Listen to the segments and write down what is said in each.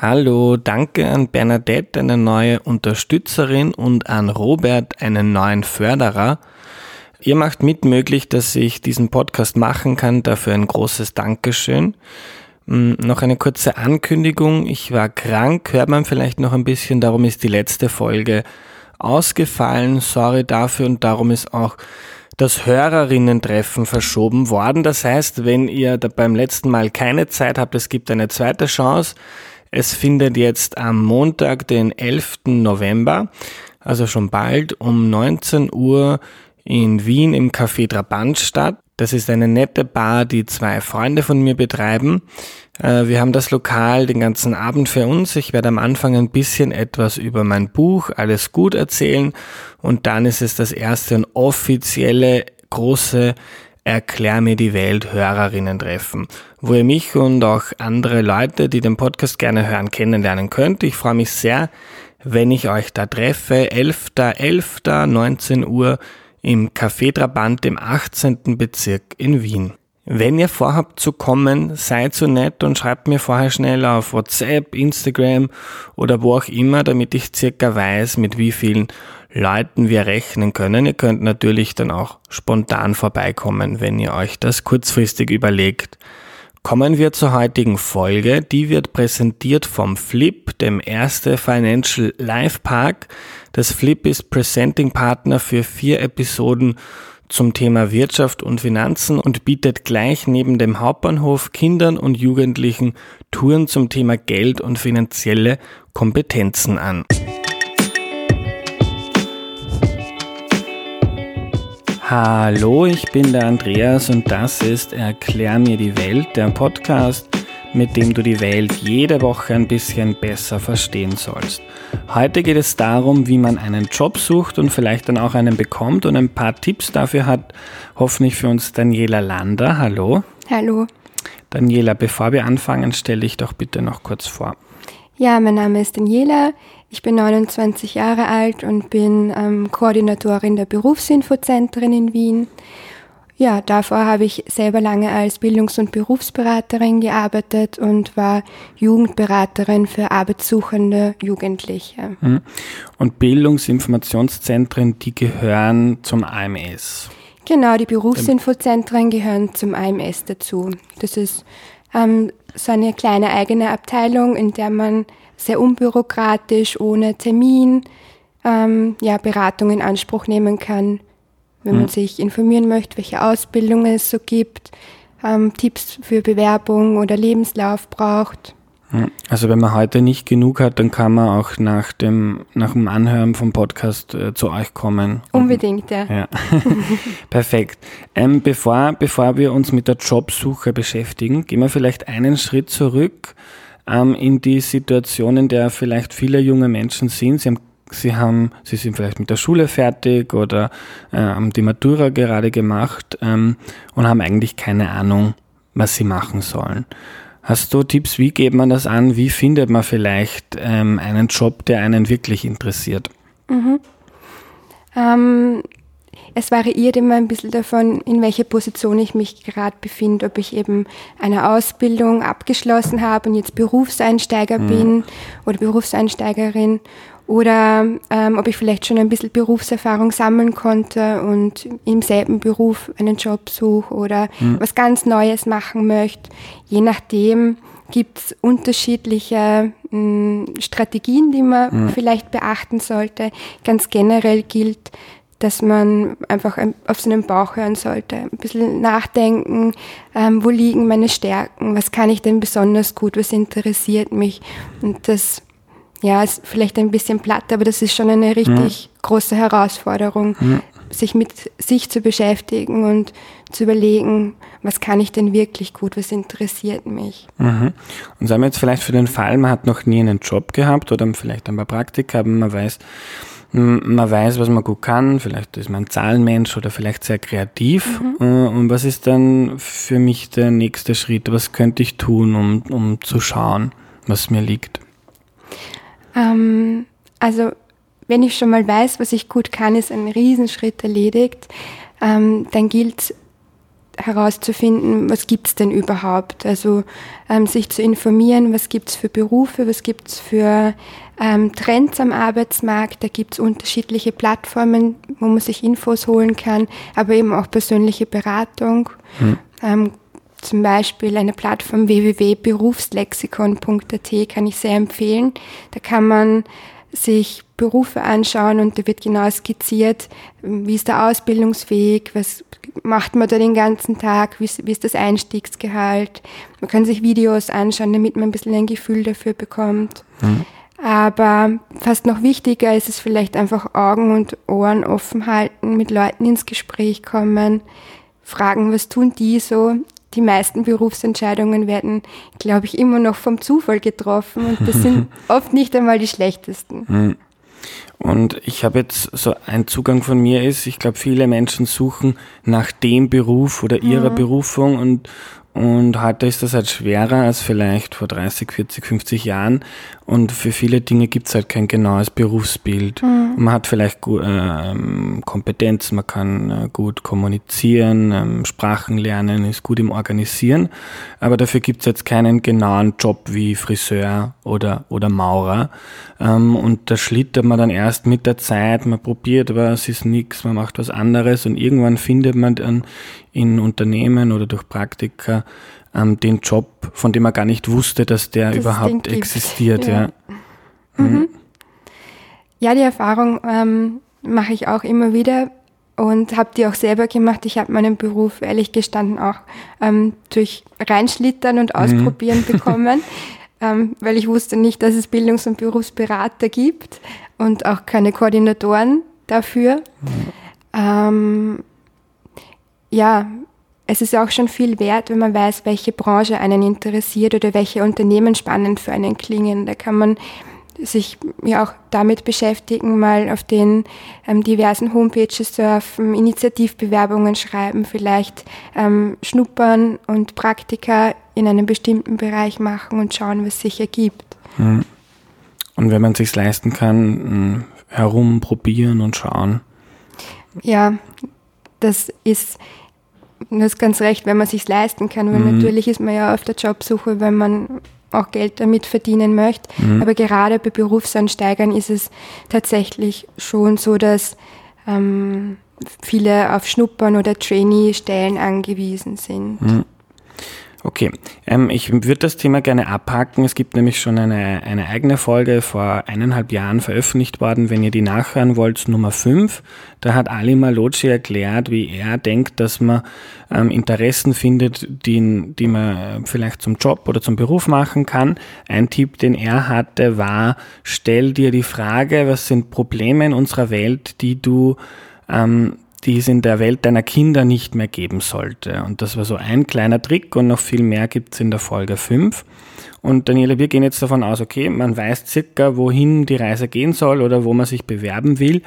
Hallo, danke an Bernadette, eine neue Unterstützerin und an Robert, einen neuen Förderer. Ihr macht mit möglich, dass ich diesen Podcast machen kann. Dafür ein großes Dankeschön. Hm, noch eine kurze Ankündigung. Ich war krank, hört man vielleicht noch ein bisschen, darum ist die letzte Folge ausgefallen. Sorry dafür und darum ist auch das Hörerinnen-Treffen verschoben worden. Das heißt, wenn ihr beim letzten Mal keine Zeit habt, es gibt eine zweite Chance. Es findet jetzt am Montag, den 11. November, also schon bald um 19 Uhr in Wien im Café Trabant statt. Das ist eine nette Bar, die zwei Freunde von mir betreiben. Äh, wir haben das Lokal den ganzen Abend für uns. Ich werde am Anfang ein bisschen etwas über mein Buch Alles gut erzählen und dann ist es das erste und offizielle große Erklär mir die Welt Hörerinnen treffen, wo ihr mich und auch andere Leute, die den Podcast gerne hören, kennenlernen könnt. Ich freue mich sehr, wenn ich euch da treffe. 11.11. .11. 19 Uhr im Café Trabant im 18. Bezirk in Wien. Wenn ihr vorhabt zu kommen, seid so nett und schreibt mir vorher schnell auf WhatsApp, Instagram oder wo auch immer, damit ich circa weiß, mit wie vielen Leuten wir rechnen können. Ihr könnt natürlich dann auch spontan vorbeikommen, wenn ihr euch das kurzfristig überlegt. Kommen wir zur heutigen Folge. Die wird präsentiert vom Flip, dem erste Financial Life Park. Das Flip ist Presenting Partner für vier Episoden zum Thema Wirtschaft und Finanzen und bietet gleich neben dem Hauptbahnhof Kindern und Jugendlichen Touren zum Thema Geld und finanzielle Kompetenzen an. Hallo, ich bin der Andreas und das ist Erklär mir die Welt, der Podcast, mit dem du die Welt jede Woche ein bisschen besser verstehen sollst. Heute geht es darum, wie man einen Job sucht und vielleicht dann auch einen bekommt und ein paar Tipps dafür hat hoffentlich für uns Daniela Lander. Hallo. Hallo. Daniela, bevor wir anfangen, stelle ich doch bitte noch kurz vor. Ja, mein Name ist Daniela. Ich bin 29 Jahre alt und bin ähm, Koordinatorin der Berufsinfozentren in Wien. Ja, davor habe ich selber lange als Bildungs- und Berufsberaterin gearbeitet und war Jugendberaterin für arbeitssuchende Jugendliche. Mhm. Und Bildungsinformationszentren, die gehören zum AMS. Genau, die Berufsinfozentren gehören zum AMS dazu. Das ist ähm, so eine kleine eigene Abteilung, in der man sehr unbürokratisch, ohne Termin, ähm, ja, Beratung in Anspruch nehmen kann wenn mhm. man sich informieren möchte, welche Ausbildungen es so gibt, ähm, Tipps für Bewerbung oder Lebenslauf braucht. Also wenn man heute nicht genug hat, dann kann man auch nach dem, nach dem Anhören vom Podcast äh, zu euch kommen. Unbedingt, ja. ja. Perfekt. Ähm, bevor, bevor wir uns mit der Jobsuche beschäftigen, gehen wir vielleicht einen Schritt zurück ähm, in die Situation, in der vielleicht viele junge Menschen sind. Sie haben sie haben, sie sind vielleicht mit der Schule fertig oder äh, haben die Matura gerade gemacht ähm, und haben eigentlich keine Ahnung, was sie machen sollen. Hast du Tipps, wie geht man das an? Wie findet man vielleicht ähm, einen Job, der einen wirklich interessiert? Mhm. Ähm, es variiert immer ein bisschen davon, in welcher Position ich mich gerade befinde, ob ich eben eine Ausbildung abgeschlossen habe und jetzt Berufseinsteiger mhm. bin oder Berufseinsteigerin oder ähm, ob ich vielleicht schon ein bisschen Berufserfahrung sammeln konnte und im selben Beruf einen Job suche oder mhm. was ganz Neues machen möchte. Je nachdem gibt's unterschiedliche mh, hm, Strategien, die man mhm. vielleicht beachten sollte. Ganz generell gilt, dass man einfach auf seinen Bauch hören sollte, ein bisschen nachdenken, ähm, wo liegen meine Stärken, was kann ich denn besonders gut, was interessiert mich und das ja, ist vielleicht ein bisschen platt, aber das ist schon eine richtig ja. große Herausforderung, ja. sich mit sich zu beschäftigen und zu überlegen, was kann ich denn wirklich gut, was interessiert mich. Mhm. Und sagen wir jetzt vielleicht für den Fall, man hat noch nie einen Job gehabt oder vielleicht ein paar Praktika, aber man weiß, man weiß, was man gut kann, vielleicht ist man ein Zahlenmensch oder vielleicht sehr kreativ. Mhm. Äh, und was ist dann für mich der nächste Schritt? Was könnte ich tun, um, um zu schauen, was mir liegt? Ähm, also wenn ich schon mal weiß, was ich gut kann, ist ein Riesenschritt erledigt. Ähm, dann gilt herauszufinden, was gibt's denn überhaupt. Also ähm, sich zu informieren, was gibt's für Berufe, was gibt's für ähm, Trends am Arbeitsmarkt. Da gibt's unterschiedliche Plattformen, wo man sich Infos holen kann, aber eben auch persönliche Beratung. Hm. Ähm, zum Beispiel eine Plattform www.berufslexikon.at kann ich sehr empfehlen. Da kann man sich Berufe anschauen und da wird genau skizziert, wie ist der Ausbildungsweg, was macht man da den ganzen Tag, wie ist, wie ist das Einstiegsgehalt. Man kann sich Videos anschauen, damit man ein bisschen ein Gefühl dafür bekommt. Mhm. Aber fast noch wichtiger ist es vielleicht einfach Augen und Ohren offen halten, mit Leuten ins Gespräch kommen, fragen, was tun die so. Die meisten Berufsentscheidungen werden, glaube ich, immer noch vom Zufall getroffen und das sind oft nicht einmal die schlechtesten. Mhm. Und ich habe jetzt so ein Zugang von mir ist, ich glaube, viele Menschen suchen nach dem Beruf oder ihrer mhm. Berufung und, und heute ist das halt schwerer als vielleicht vor 30, 40, 50 Jahren. Und für viele Dinge gibt es halt kein genaues Berufsbild. Mhm. Man hat vielleicht äh, Kompetenz, man kann äh, gut kommunizieren, äh, Sprachen lernen, ist gut im Organisieren. Aber dafür gibt es jetzt keinen genauen Job wie Friseur oder, oder Maurer. Ähm, und da schlittert man dann erst mit der Zeit, man probiert was, ist nichts, man macht was anderes und irgendwann findet man dann in Unternehmen oder durch Praktika ähm, den Job, von dem man gar nicht wusste, dass der das überhaupt existiert. Ja, ja. Mhm. mhm. ja die Erfahrung ähm, mache ich auch immer wieder und habe die auch selber gemacht. Ich habe meinen Beruf ehrlich gestanden auch ähm, durch Reinschlittern und mhm. Ausprobieren mhm. bekommen, ähm, weil ich wusste nicht, dass es Bildungs- und Berufsberater gibt und auch keine Koordinatoren dafür. Mhm. Ähm, ja, es ist auch schon viel wert, wenn man weiß, welche Branche einen interessiert oder welche Unternehmen spannend für einen klingen. Da kann man sich ja auch damit beschäftigen, mal auf den ähm, diversen Homepages surfen, Initiativbewerbungen schreiben, vielleicht ähm, schnuppern und Praktika in einem bestimmten Bereich machen und schauen, was sich ergibt. Hm. Und wenn man sich leisten kann, hm, herumprobieren und schauen. Ja, das ist Du hast ganz recht, wenn man sich leisten kann, weil mhm. natürlich ist man ja auf der Jobsuche, wenn man auch Geld damit verdienen möchte. Mhm. Aber gerade bei Berufsansteigern ist es tatsächlich schon so, dass ähm, viele auf Schnuppern oder Trainee-Stellen angewiesen sind. Mhm. Okay, ähm, ich würde das Thema gerne abhaken. Es gibt nämlich schon eine, eine eigene Folge vor eineinhalb Jahren veröffentlicht worden, wenn ihr die nachhören wollt, Nummer 5. Da hat Ali Malocci erklärt, wie er denkt, dass man ähm, Interessen findet, die, die man vielleicht zum Job oder zum Beruf machen kann. Ein Tipp, den er hatte, war, stell dir die Frage, was sind Probleme in unserer Welt, die du ähm, die es in der Welt deiner Kinder nicht mehr geben sollte. Und das war so ein kleiner Trick und noch viel mehr gibt es in der Folge 5. Und Daniela, wir gehen jetzt davon aus, okay, man weiß circa, wohin die Reise gehen soll oder wo man sich bewerben will.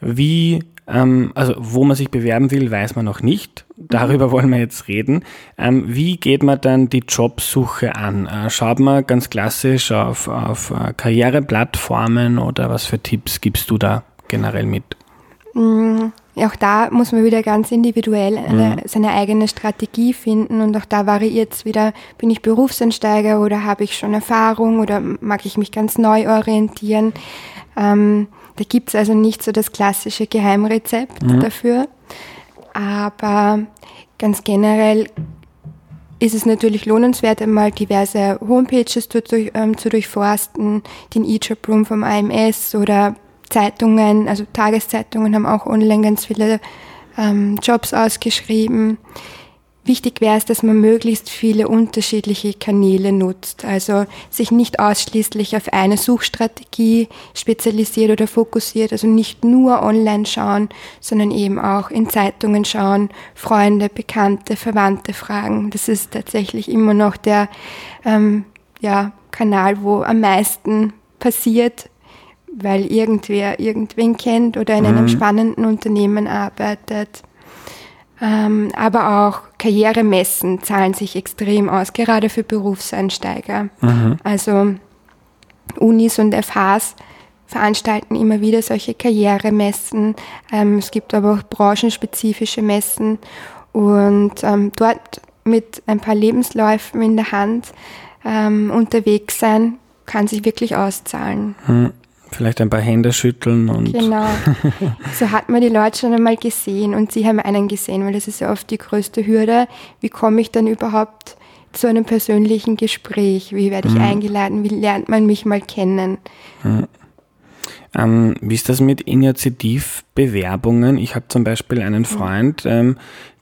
Wie, ähm, also wo man sich bewerben will, weiß man noch nicht. Darüber wollen wir jetzt reden. Ähm, wie geht man dann die Jobsuche an? Äh, schaut man ganz klassisch auf, auf äh, Karriereplattformen oder was für Tipps gibst du da generell mit? Mhm. Auch da muss man wieder ganz individuell eine, mhm. seine eigene Strategie finden und auch da variiert es wieder, bin ich Berufseinsteiger oder habe ich schon Erfahrung oder mag ich mich ganz neu orientieren. Ähm, da gibt es also nicht so das klassische Geheimrezept mhm. dafür, aber ganz generell ist es natürlich lohnenswert, einmal diverse Homepages zu, ähm, zu durchforsten, den E-Job Room vom AMS oder Zeitungen, also Tageszeitungen haben auch online ganz viele ähm, Jobs ausgeschrieben. Wichtig wäre es, dass man möglichst viele unterschiedliche Kanäle nutzt, also sich nicht ausschließlich auf eine Suchstrategie spezialisiert oder fokussiert, also nicht nur online schauen, sondern eben auch in Zeitungen schauen, Freunde, Bekannte, Verwandte fragen. Das ist tatsächlich immer noch der ähm, ja, Kanal, wo am meisten passiert, weil irgendwer irgendwen kennt oder in einem mhm. spannenden Unternehmen arbeitet. Ähm, aber auch Karrieremessen zahlen sich extrem aus, gerade für Berufseinsteiger. Mhm. Also Unis und FHs veranstalten immer wieder solche Karrieremessen. Ähm, es gibt aber auch branchenspezifische Messen Und ähm, dort mit ein paar Lebensläufen in der Hand ähm, unterwegs sein, kann sich wirklich auszahlen. Hm. Vielleicht ein paar Hände schütteln und. Genau. So hat man die Leute schon einmal gesehen und sie haben einen gesehen, weil das ist ja oft die größte Hürde. Wie komme ich dann überhaupt zu einem persönlichen Gespräch? Wie werde ich mhm. eingeladen? Wie lernt man mich mal kennen? Mhm. Ähm, wie ist das mit Initiativbewerbungen? Ich habe zum Beispiel einen mhm. Freund, ähm,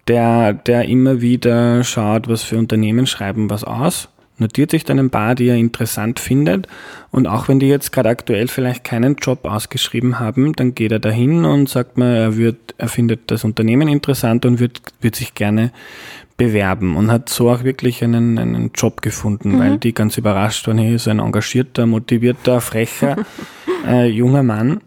der, der immer wieder schaut, was für Unternehmen schreiben was aus notiert sich dann ein paar, die er interessant findet. Und auch wenn die jetzt gerade aktuell vielleicht keinen Job ausgeschrieben haben, dann geht er dahin und sagt mal, er wird, er findet das Unternehmen interessant und wird, wird sich gerne bewerben und hat so auch wirklich einen, einen Job gefunden, mhm. weil die ganz überrascht waren, hier ist ein engagierter, motivierter, frecher äh, junger Mann.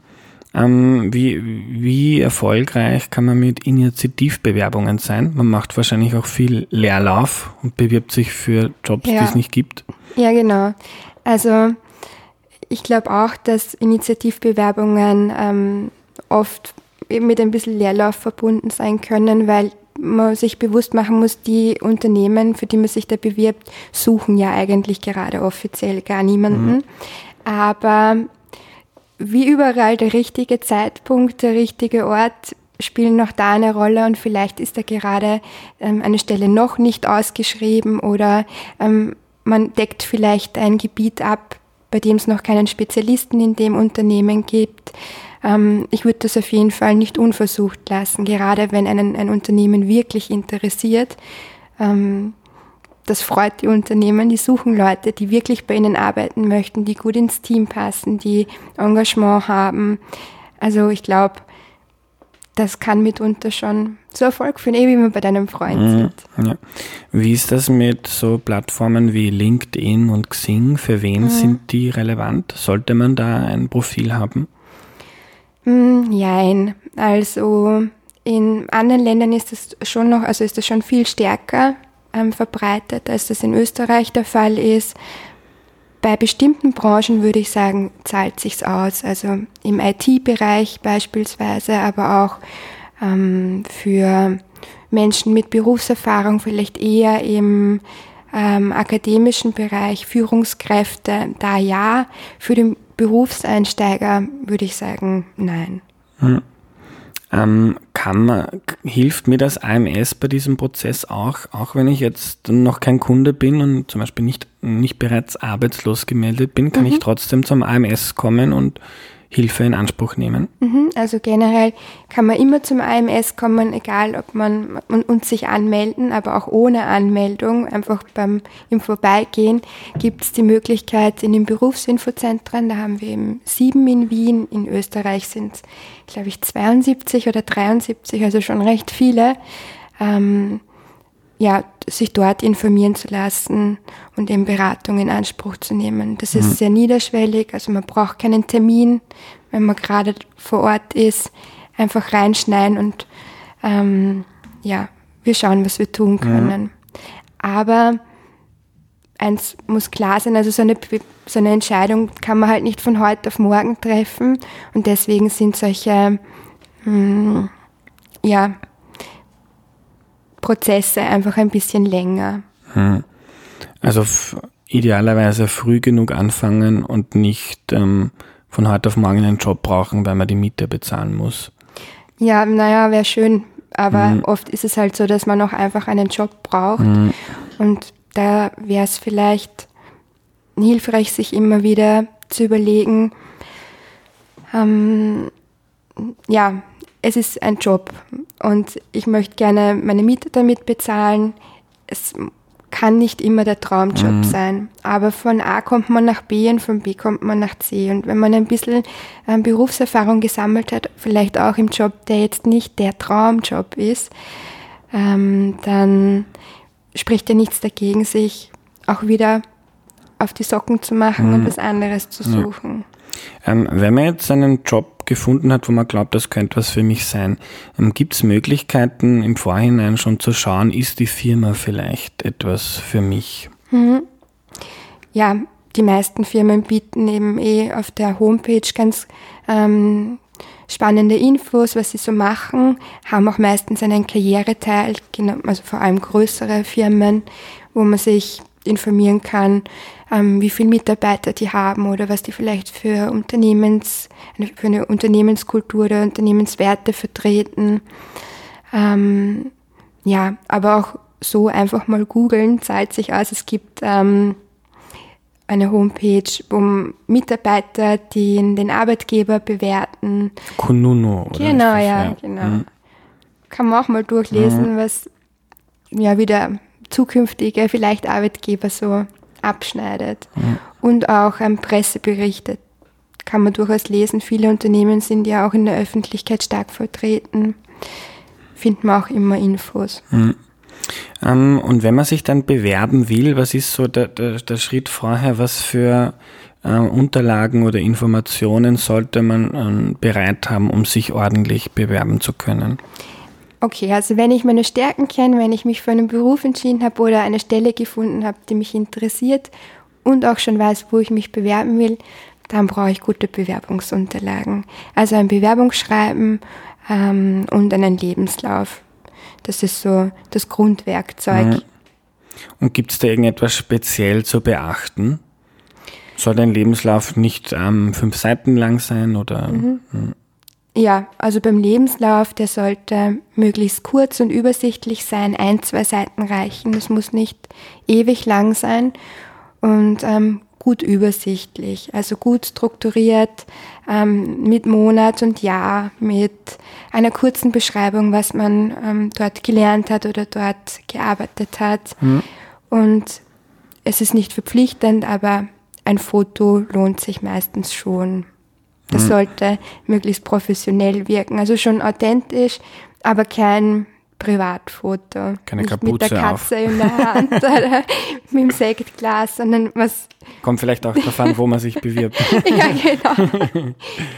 Ähm, wie, wie erfolgreich kann man mit Initiativbewerbungen sein? Man macht wahrscheinlich auch viel Leerlauf und bewirbt sich für Jobs, ja. die es nicht gibt. Ja, genau. Also ich glaube auch, dass Initiativbewerbungen ähm, oft mit ein bisschen Leerlauf verbunden sein können, weil man sich bewusst machen muss, die Unternehmen, für die man sich da bewirbt, suchen ja eigentlich gerade offiziell gar niemanden. Mhm. Aber wie überall der richtige Zeitpunkt, der richtige Ort spielen noch da eine Rolle und vielleicht ist da gerade ähm, eine Stelle noch nicht ausgeschrieben oder ähm, man deckt vielleicht ein Gebiet ab, bei dem es noch keinen Spezialisten in dem Unternehmen gibt. Ähm, ich würde das auf jeden Fall nicht unversucht lassen, gerade wenn einen ein Unternehmen wirklich interessiert. Ähm, das freut die Unternehmen, die suchen Leute, die wirklich bei ihnen arbeiten möchten, die gut ins Team passen, die Engagement haben. Also ich glaube, das kann mitunter schon zu Erfolg führen, eh wie man bei deinem Freund mhm, sieht. Ja. Wie ist das mit so Plattformen wie LinkedIn und Xing? Für wen mhm. sind die relevant? Sollte man da ein Profil haben? Mm, jein. Also in anderen Ländern ist das schon noch, also ist das schon viel stärker ähm, verbreitet, als das in Österreich der Fall ist. Bei bestimmten Branchen würde ich sagen, zahlt sich's aus. Also im IT-Bereich beispielsweise, aber auch ähm, für Menschen mit Berufserfahrung vielleicht eher im ähm, akademischen Bereich, Führungskräfte, da ja. Für den Berufseinsteiger würde ich sagen, nein. Hm. Ähm, kann man, hilft mir das AMS bei diesem Prozess auch, auch wenn ich jetzt noch kein Kunde bin und zum Beispiel nicht, nicht bereits arbeitslos gemeldet bin, kann mhm. ich trotzdem zum AMS kommen und Hilfe in Anspruch nehmen? Mhm, also generell kann man immer zum AMS kommen, egal ob man und, sich anmelden, aber auch ohne Anmeldung, einfach beim im Vorbeigehen gibt es die Möglichkeit in den Berufsinfozentren, da haben wir eben sieben in Wien, in Österreich sind es, glaube ich, 72 oder 73, also schon recht viele. Ähm, ja, sich dort informieren zu lassen und eben Beratung in Anspruch zu nehmen. Das ist mhm. sehr niederschwellig, also man braucht keinen Termin, wenn man gerade vor Ort ist, einfach reinschneiden und ähm, ja, wir schauen, was wir tun können. Mhm. Aber eins muss klar sein, also so eine, so eine Entscheidung kann man halt nicht von heute auf morgen treffen und deswegen sind solche, mh, hm, ja, Prozesse einfach ein bisschen länger. Hm. Also idealerweise früh genug anfangen und nicht ähm, von heute auf morgen einen Job brauchen, weil man die Miete bezahlen muss. Ja, naja, wäre schön. Aber mhm. oft ist es halt so, dass man auch einfach einen Job braucht. Mhm. Und da wäre es vielleicht hilfreich, sich immer wieder zu überlegen, ähm, ja, es ist ein Job und ich möchte gerne meine Miete damit bezahlen. Es kann nicht immer der Traumjob mhm. sein. Aber von A kommt man nach B und von B kommt man nach C. Und wenn man ein bisschen ähm, Berufserfahrung gesammelt hat, vielleicht auch im Job, der jetzt nicht der Traumjob ist, ähm, dann spricht ja nichts dagegen, sich auch wieder auf die Socken zu machen mhm. und was anderes zu suchen. Ähm, wenn man jetzt einen Job gefunden hat, wo man glaubt, das könnte was für mich sein, ähm, gibt es Möglichkeiten im Vorhinein schon zu schauen, ist die Firma vielleicht etwas für mich? Mhm. Ja, die meisten Firmen bieten eben eh auf der Homepage ganz ähm, spannende Infos, was sie so machen, haben auch meistens einen Karriereteil, also vor allem größere Firmen, wo man sich informieren kann, ähm, wie viele Mitarbeiter die haben oder was die vielleicht für Unternehmens, für eine Unternehmenskultur oder Unternehmenswerte vertreten. Ähm, ja, aber auch so einfach mal googeln zahlt sich aus. Es gibt ähm, eine Homepage, wo Mitarbeiter, die den Arbeitgeber bewerten. Kununo, oder? Genau, ja, genau. Mhm. Kann man auch mal durchlesen, mhm. was ja wieder zukünftige vielleicht Arbeitgeber so abschneidet. Mhm. Und auch ähm, Presseberichte kann man durchaus lesen. Viele Unternehmen sind ja auch in der Öffentlichkeit stark vertreten. Findet man auch immer Infos. Mhm. Ähm, und wenn man sich dann bewerben will, was ist so der, der, der Schritt vorher? Was für äh, Unterlagen oder Informationen sollte man äh, bereit haben, um sich ordentlich bewerben zu können? Okay, also wenn ich meine Stärken kenne, wenn ich mich für einen Beruf entschieden habe oder eine Stelle gefunden habe, die mich interessiert und auch schon weiß, wo ich mich bewerben will, dann brauche ich gute Bewerbungsunterlagen. Also ein Bewerbungsschreiben ähm, und einen Lebenslauf. Das ist so das Grundwerkzeug. Mhm. Und gibt es da irgendetwas speziell zu beachten? Soll dein Lebenslauf nicht ähm, fünf Seiten lang sein oder? Mhm. Ja, also beim Lebenslauf, der sollte möglichst kurz und übersichtlich sein, ein, zwei Seiten reichen. Es muss nicht ewig lang sein und ähm, gut übersichtlich, also gut strukturiert, ähm, mit Monat und Jahr, mit einer kurzen Beschreibung, was man ähm, dort gelernt hat oder dort gearbeitet hat. Mhm. Und es ist nicht verpflichtend, aber ein Foto lohnt sich meistens schon. Das mhm. sollte möglichst professionell wirken, also schon authentisch, aber kein Privatfoto. Keine Nicht Kapuze mit der Katze auf. in der Hand oder mit dem Sektglas, sondern was. Kommt vielleicht auch davon, wo man sich bewirbt. ja, genau.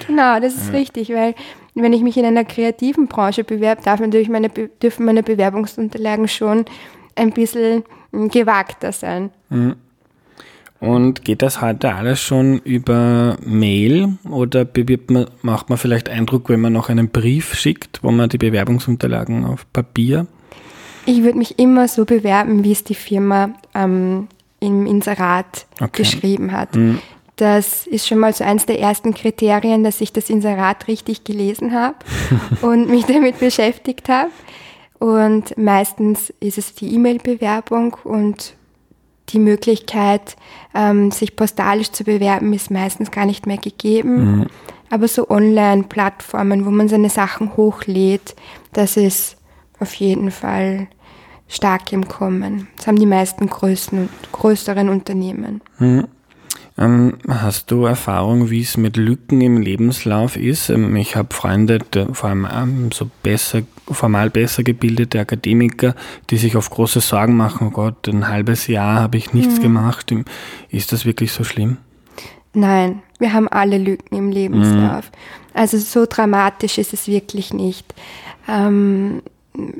Genau, das ist ja. richtig, weil wenn ich mich in einer kreativen Branche bewerbe, darf natürlich meine, dürfen meine Bewerbungsunterlagen schon ein bisschen gewagter sein. Mhm. Und geht das heute alles schon über Mail oder bewirbt man, macht man vielleicht Eindruck, wenn man noch einen Brief schickt, wo man die Bewerbungsunterlagen auf Papier? Ich würde mich immer so bewerben, wie es die Firma ähm, im Inserat okay. geschrieben hat. Mhm. Das ist schon mal so eins der ersten Kriterien, dass ich das Inserat richtig gelesen habe und mich damit beschäftigt habe. Und meistens ist es die E-Mail-Bewerbung und die Möglichkeit, ähm, sich postalisch zu bewerben, ist meistens gar nicht mehr gegeben. Mhm. Aber so Online-Plattformen, wo man seine Sachen hochlädt, das ist auf jeden Fall stark im Kommen. Das haben die meisten größten, größeren Unternehmen. Mhm. Ähm, hast du Erfahrung, wie es mit Lücken im Lebenslauf ist? Ähm, ich habe Freunde, vor allem ähm, so besser, formal besser gebildete Akademiker, die sich auf große Sorgen machen, oh Gott, ein halbes Jahr habe ich nichts mhm. gemacht. Ist das wirklich so schlimm? Nein, wir haben alle Lücken im Lebenslauf. Mhm. Also so dramatisch ist es wirklich nicht. Ähm,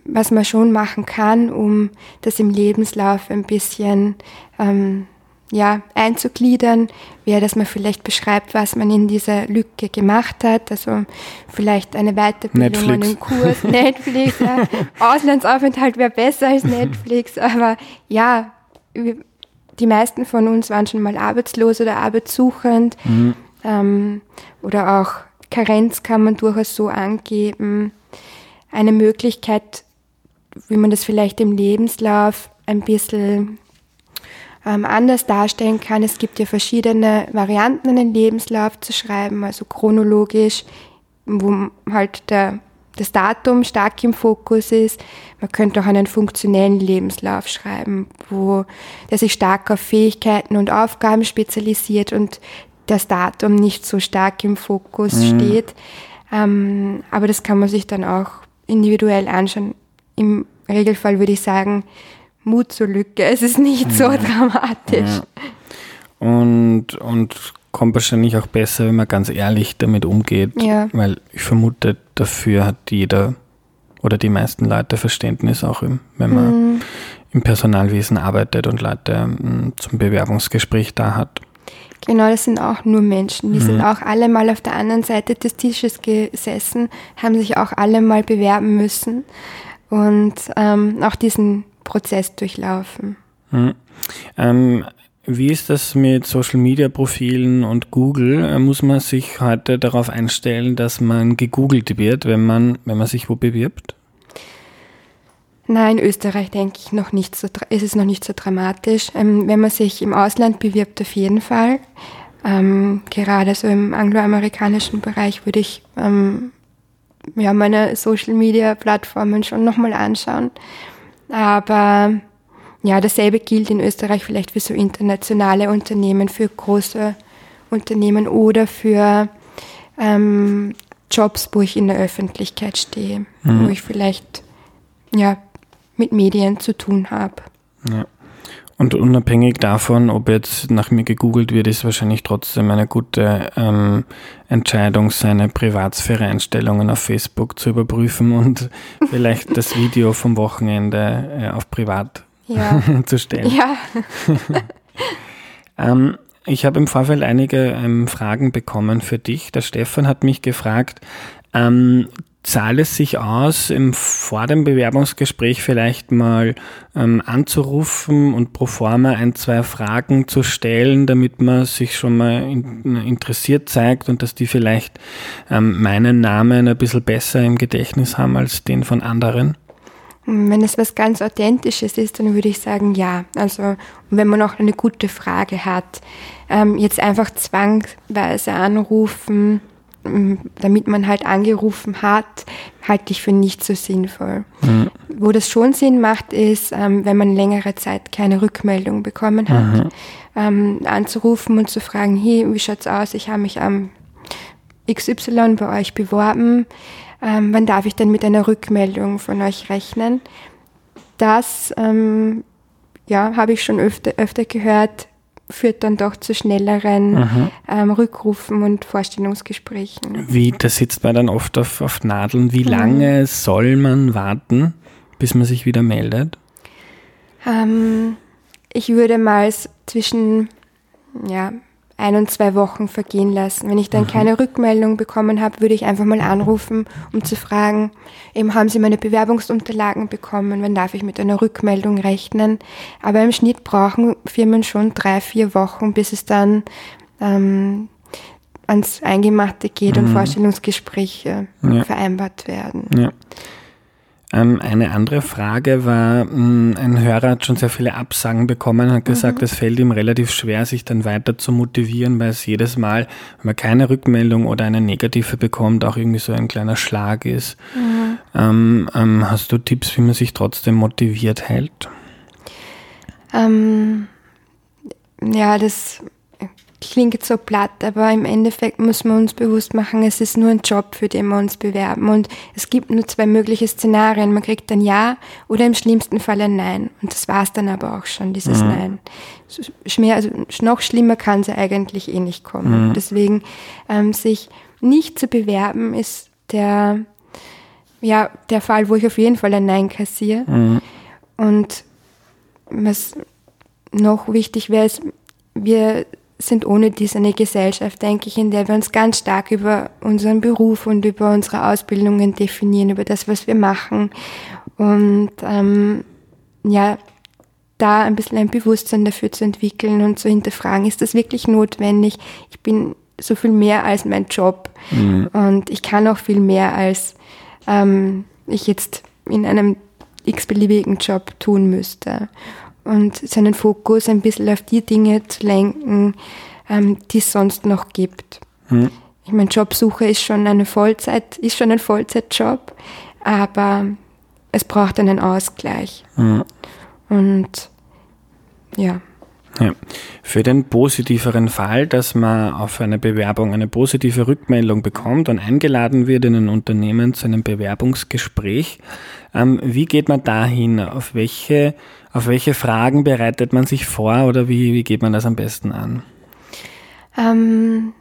was man schon machen kann, um das im Lebenslauf ein bisschen ähm, ja, einzugliedern, wäre, dass man vielleicht beschreibt, was man in dieser Lücke gemacht hat. Also vielleicht eine Weiterbildung, Netflix. einen Kurs, Netflix, ja. Auslandsaufenthalt wäre besser als Netflix, aber ja, die meisten von uns waren schon mal arbeitslos oder arbeitssuchend. Mhm. Ähm, oder auch Karenz kann man durchaus so angeben. Eine Möglichkeit, wie man das vielleicht im Lebenslauf ein bisschen ähm, anders darstellen kann. Es gibt ja verschiedene Varianten, einen Lebenslauf zu schreiben, also chronologisch, wo halt der, das Datum stark im Fokus ist. Man könnte auch einen funktionellen Lebenslauf schreiben, wo der sich stark auf Fähigkeiten und Aufgaben spezialisiert und das Datum nicht so stark im Fokus mhm. steht. Ähm, aber das kann man sich dann auch individuell anschauen. Im Regelfall würde ich sagen, Mut zur Lücke. Es ist nicht so dramatisch. Ja. Und, und kommt wahrscheinlich auch besser, wenn man ganz ehrlich damit umgeht. Ja. Weil ich vermute, dafür hat jeder oder die meisten Leute Verständnis auch, im, wenn man mhm. im Personalwesen arbeitet und Leute um, zum Bewerbungsgespräch da hat. Genau, das sind auch nur Menschen. Die mhm. sind auch alle mal auf der anderen Seite des Tisches gesessen, haben sich auch alle mal bewerben müssen und ähm, auch diesen Prozess durchlaufen. Mhm. Ähm, wie ist das mit Social Media Profilen und Google? Äh, muss man sich heute darauf einstellen, dass man gegoogelt wird, wenn man, wenn man sich wo bewirbt? Nein, in Österreich denke ich noch nicht so, ist es noch nicht so dramatisch. Ähm, wenn man sich im Ausland bewirbt, auf jeden Fall. Ähm, gerade so im angloamerikanischen Bereich würde ich ähm, ja, meine Social Media Plattformen schon nochmal anschauen. Aber ja, dasselbe gilt in Österreich vielleicht für so internationale Unternehmen, für große Unternehmen oder für ähm, Jobs, wo ich in der Öffentlichkeit stehe, mhm. wo ich vielleicht ja, mit Medien zu tun habe. Ja. Und unabhängig davon, ob jetzt nach mir gegoogelt wird, ist wahrscheinlich trotzdem eine gute ähm, Entscheidung, seine Privatsphäre-Einstellungen auf Facebook zu überprüfen und vielleicht das Video vom Wochenende äh, auf Privat ja. zu stellen. Ja. ähm, ich habe im Vorfeld einige ähm, Fragen bekommen für dich. Der Stefan hat mich gefragt, ähm, zahlt es sich aus, im, vor dem Bewerbungsgespräch vielleicht mal ähm, anzurufen und pro forma ein, zwei Fragen zu stellen, damit man sich schon mal in, interessiert zeigt und dass die vielleicht ähm, meinen Namen ein bisschen besser im Gedächtnis haben als den von anderen? Wenn es was ganz Authentisches ist, dann würde ich sagen, ja. Also, wenn man auch eine gute Frage hat, ähm, jetzt einfach zwangsweise anrufen, damit man halt angerufen hat, halte ich für nicht so sinnvoll. Mhm. Wo das schon Sinn macht, ist, ähm, wenn man längere Zeit keine Rückmeldung bekommen hat, mhm. ähm, anzurufen und zu fragen, hey, wie schaut's aus? Ich habe mich am XY bei euch beworben ähm, wann darf ich denn mit einer Rückmeldung von euch rechnen? Das ähm, ja, habe ich schon öfter, öfter gehört, führt dann doch zu schnelleren mhm. ähm, Rückrufen und Vorstellungsgesprächen. Wie, das sitzt man dann oft auf, auf Nadeln. Wie mhm. lange soll man warten, bis man sich wieder meldet? Ähm, ich würde mal zwischen ja, ein und zwei Wochen vergehen lassen. Wenn ich dann mhm. keine Rückmeldung bekommen habe, würde ich einfach mal anrufen, um zu fragen, eben haben Sie meine Bewerbungsunterlagen bekommen, wann darf ich mit einer Rückmeldung rechnen. Aber im Schnitt brauchen Firmen schon drei, vier Wochen, bis es dann ähm, ans Eingemachte geht mhm. und Vorstellungsgespräche ja. vereinbart werden. Ja. Ähm, eine andere Frage war, hm, ein Hörer hat schon sehr viele Absagen bekommen, hat gesagt, mhm. es fällt ihm relativ schwer, sich dann weiter zu motivieren, weil es jedes Mal, wenn man keine Rückmeldung oder eine negative bekommt, auch irgendwie so ein kleiner Schlag ist. Mhm. Ähm, ähm, hast du Tipps, wie man sich trotzdem motiviert hält? Ähm, ja, das klingt so platt, aber im Endeffekt muss man uns bewusst machen, es ist nur ein Job, für den wir uns bewerben. Und es gibt nur zwei mögliche Szenarien. Man kriegt ein Ja oder im schlimmsten Fall ein Nein. Und das war es dann aber auch schon, dieses mhm. Nein. Schmer, also noch schlimmer kann es eigentlich eh nicht kommen. Mhm. Deswegen ähm, sich nicht zu bewerben, ist der, ja, der Fall, wo ich auf jeden Fall ein Nein kassiere. Mhm. Und was noch wichtig wäre, ist, wir sind ohne dies eine Gesellschaft, denke ich, in der wir uns ganz stark über unseren Beruf und über unsere Ausbildungen definieren, über das, was wir machen. Und ähm, ja, da ein bisschen ein Bewusstsein dafür zu entwickeln und zu hinterfragen, ist das wirklich notwendig? Ich bin so viel mehr als mein Job mhm. und ich kann auch viel mehr, als ähm, ich jetzt in einem x-beliebigen Job tun müsste und seinen Fokus ein bisschen auf die Dinge zu lenken, ähm, die es sonst noch gibt. Hm. Ich meine, Jobsuche ist schon eine Vollzeit, ist schon ein Vollzeitjob, aber es braucht einen Ausgleich. Hm. Und ja. Ja. Für den positiveren Fall, dass man auf eine Bewerbung eine positive Rückmeldung bekommt und eingeladen wird in ein Unternehmen zu einem Bewerbungsgespräch, ähm, wie geht man dahin? Auf welche, auf welche Fragen bereitet man sich vor oder wie, wie geht man das am besten an? Ähm,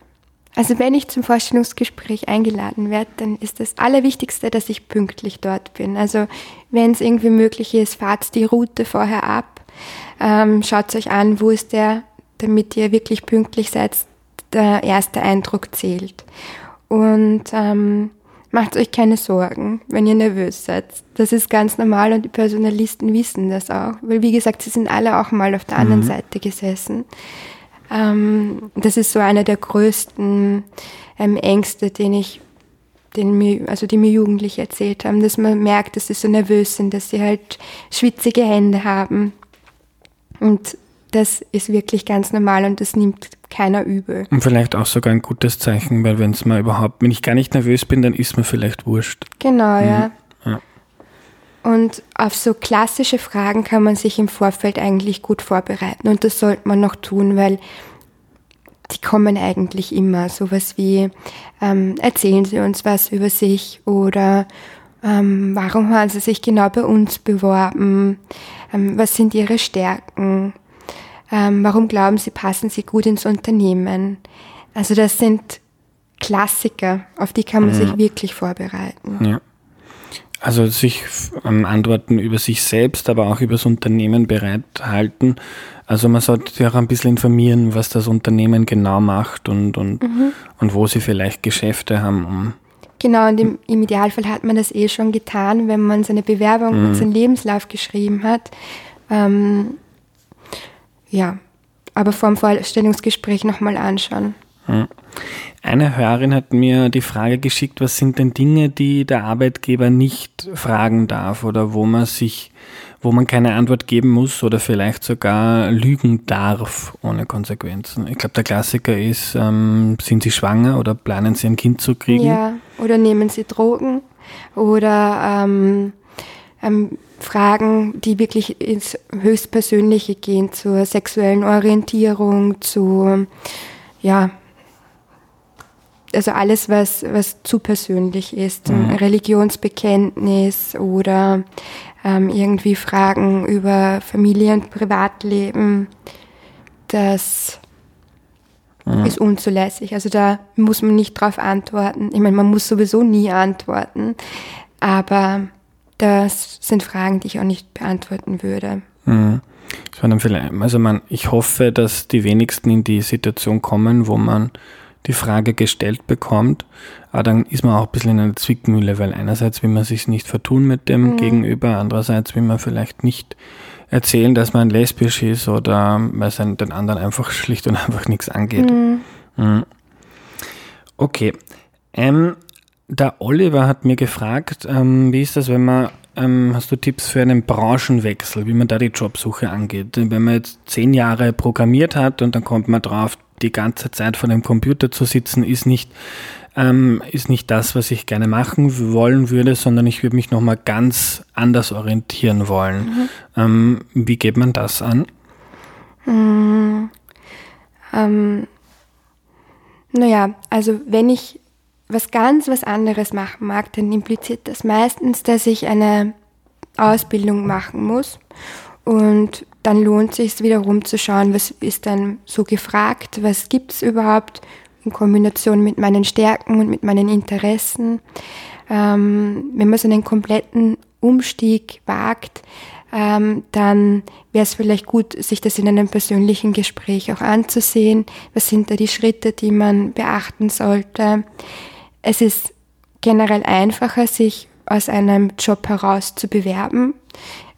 also wenn ich zum Vorstellungsgespräch eingeladen werde, dann ist das Allerwichtigste, dass ich pünktlich dort bin. Also wenn es irgendwie möglich ist, fahrt die Route vorher ab, ähm, schaut euch an, wo ist der damit ihr wirklich pünktlich seid, der erste Eindruck zählt. Und ähm, macht euch keine Sorgen, wenn ihr nervös seid. Das ist ganz normal und die Personalisten wissen das auch. Weil wie gesagt, sie sind alle auch mal auf der anderen mhm. Seite gesessen. Ähm, das ist so einer der größten ähm, Ängste, den ich, den mir, also die mir Jugendliche erzählt haben, dass man merkt, dass sie so nervös sind, dass sie halt schwitzige Hände haben. Und das ist wirklich ganz normal und das nimmt keiner übel. Und vielleicht auch sogar ein gutes Zeichen, weil wenn es mal überhaupt, wenn ich gar nicht nervös bin, dann ist mir vielleicht wurscht. Genau, mhm. ja. ja. Und auf so klassische Fragen kann man sich im Vorfeld eigentlich gut vorbereiten und das sollte man noch tun, weil die kommen eigentlich immer. Sowas wie, ähm, erzählen Sie uns was über sich oder ähm, warum haben Sie sich genau bei uns beworben? Ähm, was sind Ihre Stärken? Ähm, warum glauben Sie, passen Sie gut ins Unternehmen? Also das sind Klassiker, auf die kann man mhm. sich wirklich vorbereiten. Ja. Also sich ähm, Antworten über sich selbst, aber auch über das Unternehmen bereithalten. Also man sollte sich auch ein bisschen informieren, was das Unternehmen genau macht und, und, mhm. und wo sie vielleicht Geschäfte haben. Um genau, und im, im, Idealfall hat man das eh schon getan, wenn man seine Bewerbung mhm. und seinen Lebenslauf geschrieben hat. Ähm, ja, aber vor dem Vorstellungsgespräch nochmal anschauen. Eine Hörerin hat mir die Frage geschickt, was sind denn Dinge, die der Arbeitgeber nicht fragen darf oder wo man sich, wo man keine Antwort geben muss oder vielleicht sogar lügen darf ohne Konsequenzen. Ich glaube, der Klassiker ist, ähm, sind Sie schwanger oder planen Sie ein Kind zu kriegen? Ja, oder nehmen Sie Drogen oder ähm, ähm, Fragen, die wirklich ins Höchstpersönliche gehen, zur sexuellen Orientierung, zu, ja, also alles, was, was zu persönlich ist, mhm. Religionsbekenntnis oder ähm, irgendwie Fragen über Familie und Privatleben, das mhm. ist unzulässig. Also da muss man nicht drauf antworten. Ich meine, man muss sowieso nie antworten, aber das sind Fragen, die ich auch nicht beantworten würde. Mhm. Also man, ich hoffe, dass die wenigsten in die Situation kommen, wo man die Frage gestellt bekommt, aber dann ist man auch ein bisschen in einer Zwickmühle, weil einerseits will man sich nicht vertun mit dem mhm. Gegenüber, andererseits will man vielleicht nicht erzählen, dass man lesbisch ist oder weil es den anderen einfach schlicht und einfach nichts angeht. Mhm. Mhm. Okay. Ähm, der Oliver hat mir gefragt, ähm, wie ist das, wenn man, ähm, hast du Tipps für einen Branchenwechsel, wie man da die Jobsuche angeht? Wenn man jetzt zehn Jahre programmiert hat und dann kommt man drauf, die ganze Zeit vor dem Computer zu sitzen, ist nicht, ähm, ist nicht das, was ich gerne machen wollen würde, sondern ich würde mich nochmal ganz anders orientieren wollen. Mhm. Ähm, wie geht man das an? Mhm. Ähm, naja, also wenn ich was ganz was anderes machen mag, dann impliziert das meistens, dass ich eine Ausbildung machen muss. Und dann lohnt es sich wiederum zu schauen, was ist dann so gefragt, was gibt es überhaupt in Kombination mit meinen Stärken und mit meinen Interessen. Ähm, wenn man so einen kompletten Umstieg wagt, ähm, dann wäre es vielleicht gut, sich das in einem persönlichen Gespräch auch anzusehen. Was sind da die Schritte, die man beachten sollte? Es ist generell einfacher, sich aus einem Job heraus zu bewerben.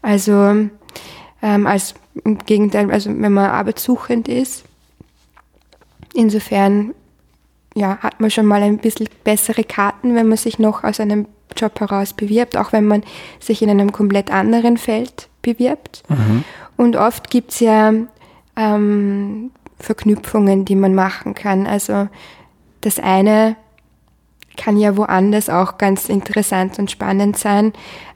Also ähm, als im Gegenteil, also wenn man arbeitssuchend ist. Insofern ja, hat man schon mal ein bisschen bessere Karten, wenn man sich noch aus einem Job heraus bewirbt, auch wenn man sich in einem komplett anderen Feld bewirbt. Mhm. Und oft gibt es ja ähm, Verknüpfungen, die man machen kann. Also das eine kann ja woanders auch ganz interessant und spannend sein.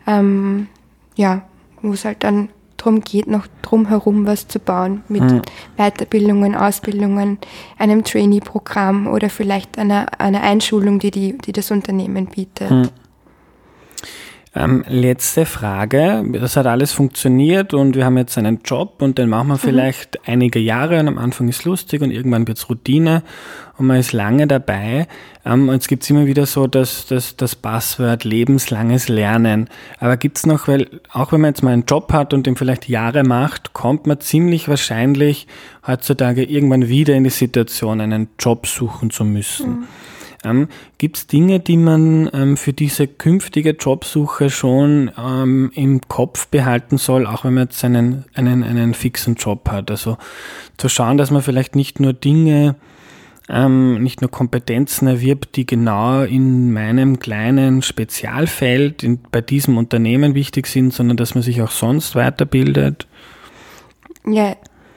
Ähm, ja, wo es halt dann darum geht, noch drumherum was zu bauen mit mhm. Weiterbildungen, Ausbildungen, einem Trainee-Programm oder vielleicht einer, einer Einschulung, die, die, die das Unternehmen bietet. Mhm. Ähm, letzte Frage. Das hat alles funktioniert und wir haben jetzt einen Job und den machen wir mhm. vielleicht mhm. einige Jahre und am Anfang ist lustig und irgendwann wird es Routine und man ist lange dabei. Ähm, und es gibt immer wieder so das, das, das Passwort lebenslanges Lernen. Aber gibt es noch, weil auch wenn man jetzt mal einen Job hat und den vielleicht Jahre macht, kommt man ziemlich wahrscheinlich heutzutage irgendwann wieder in die Situation, einen Job suchen zu müssen. Mhm. Ähm, Gibt es Dinge, die man ähm, für diese künftige Jobsuche schon ähm, im Kopf behalten soll, auch wenn man jetzt einen, einen, einen fixen Job hat? Also zu schauen, dass man vielleicht nicht nur Dinge, ähm, nicht nur Kompetenzen erwirbt, die genau in meinem kleinen Spezialfeld in, bei diesem Unternehmen wichtig sind, sondern dass man sich auch sonst weiterbildet. Ja,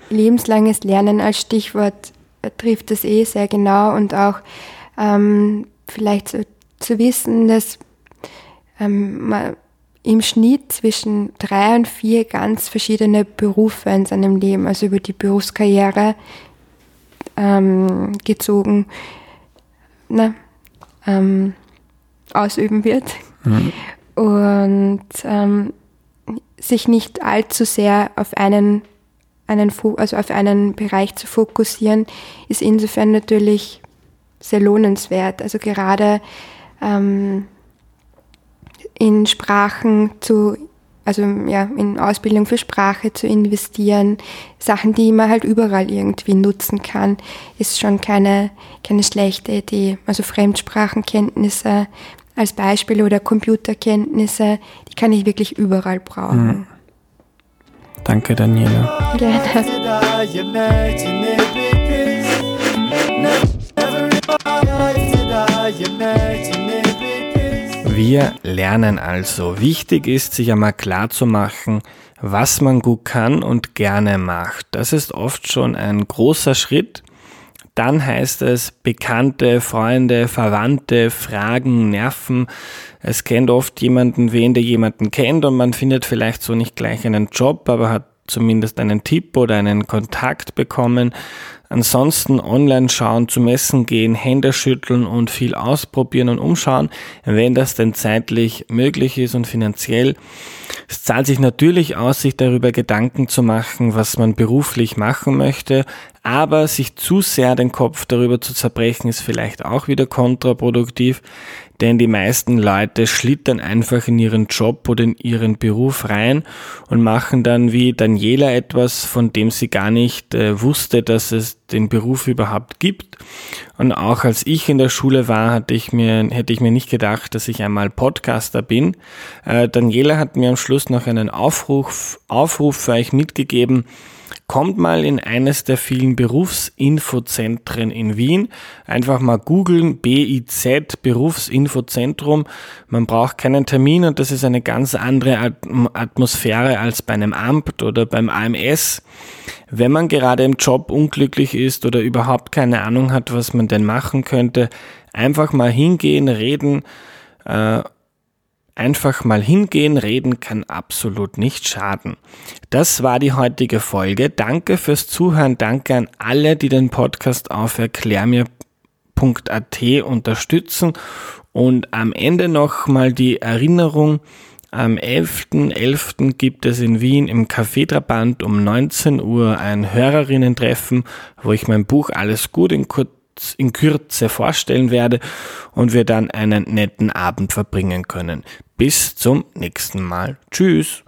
lebenslanges Lernen als Stichwort trifft das eh sehr genau und auch ähm, vielleicht zu, zu, wissen, dass ähm, man im Schnitt zwischen drei und vier ganz verschiedene Berufe in seinem Leben, also über die Berufskarriere ähm, gezogen, na, ähm, ausüben wird. Mhm. Und ähm, sich nicht allzu sehr auf einen, einen, also auf einen Bereich zu fokussieren, ist insofern natürlich sehr lohnenswert. Also gerade ähm, in Sprachen zu, also ja, in Ausbildung für Sprache zu investieren, Sachen, die man halt überall irgendwie nutzen kann, ist schon keine, keine schlechte Idee. Also Fremdsprachenkenntnisse als Beispiel oder Computerkenntnisse, die kann ich wirklich überall brauchen. Mhm. Danke, Daniela. Gerne. Wir lernen also. Wichtig ist, sich einmal klar zu machen, was man gut kann und gerne macht. Das ist oft schon ein großer Schritt. Dann heißt es Bekannte, Freunde, Verwandte, Fragen, Nerven. Es kennt oft jemanden, wen der jemanden kennt und man findet vielleicht so nicht gleich einen Job, aber hat zumindest einen Tipp oder einen Kontakt bekommen. Ansonsten online schauen, zu Messen gehen, Hände schütteln und viel ausprobieren und umschauen, wenn das denn zeitlich möglich ist und finanziell. Es zahlt sich natürlich aus, sich darüber Gedanken zu machen, was man beruflich machen möchte, aber sich zu sehr den Kopf darüber zu zerbrechen, ist vielleicht auch wieder kontraproduktiv denn die meisten Leute schlittern einfach in ihren Job oder in ihren Beruf rein und machen dann wie Daniela etwas, von dem sie gar nicht äh, wusste, dass es den Beruf überhaupt gibt. Und auch als ich in der Schule war, hatte ich mir, hätte ich mir nicht gedacht, dass ich einmal Podcaster bin. Äh, Daniela hat mir am Schluss noch einen Aufruf, Aufruf für euch mitgegeben, Kommt mal in eines der vielen Berufsinfozentren in Wien. Einfach mal googeln, BIZ, Berufsinfozentrum. Man braucht keinen Termin und das ist eine ganz andere Atmosphäre als bei einem Amt oder beim AMS. Wenn man gerade im Job unglücklich ist oder überhaupt keine Ahnung hat, was man denn machen könnte, einfach mal hingehen, reden, äh, Einfach mal hingehen, reden kann absolut nicht schaden. Das war die heutige Folge. Danke fürs Zuhören. Danke an alle, die den Podcast auf erklärmir.at unterstützen. Und am Ende nochmal die Erinnerung. Am 11.11. .11. gibt es in Wien im Café Trabant um 19 Uhr ein Hörerinnen-Treffen, wo ich mein Buch Alles gut in kurz in Kürze vorstellen werde und wir dann einen netten Abend verbringen können. Bis zum nächsten Mal. Tschüss.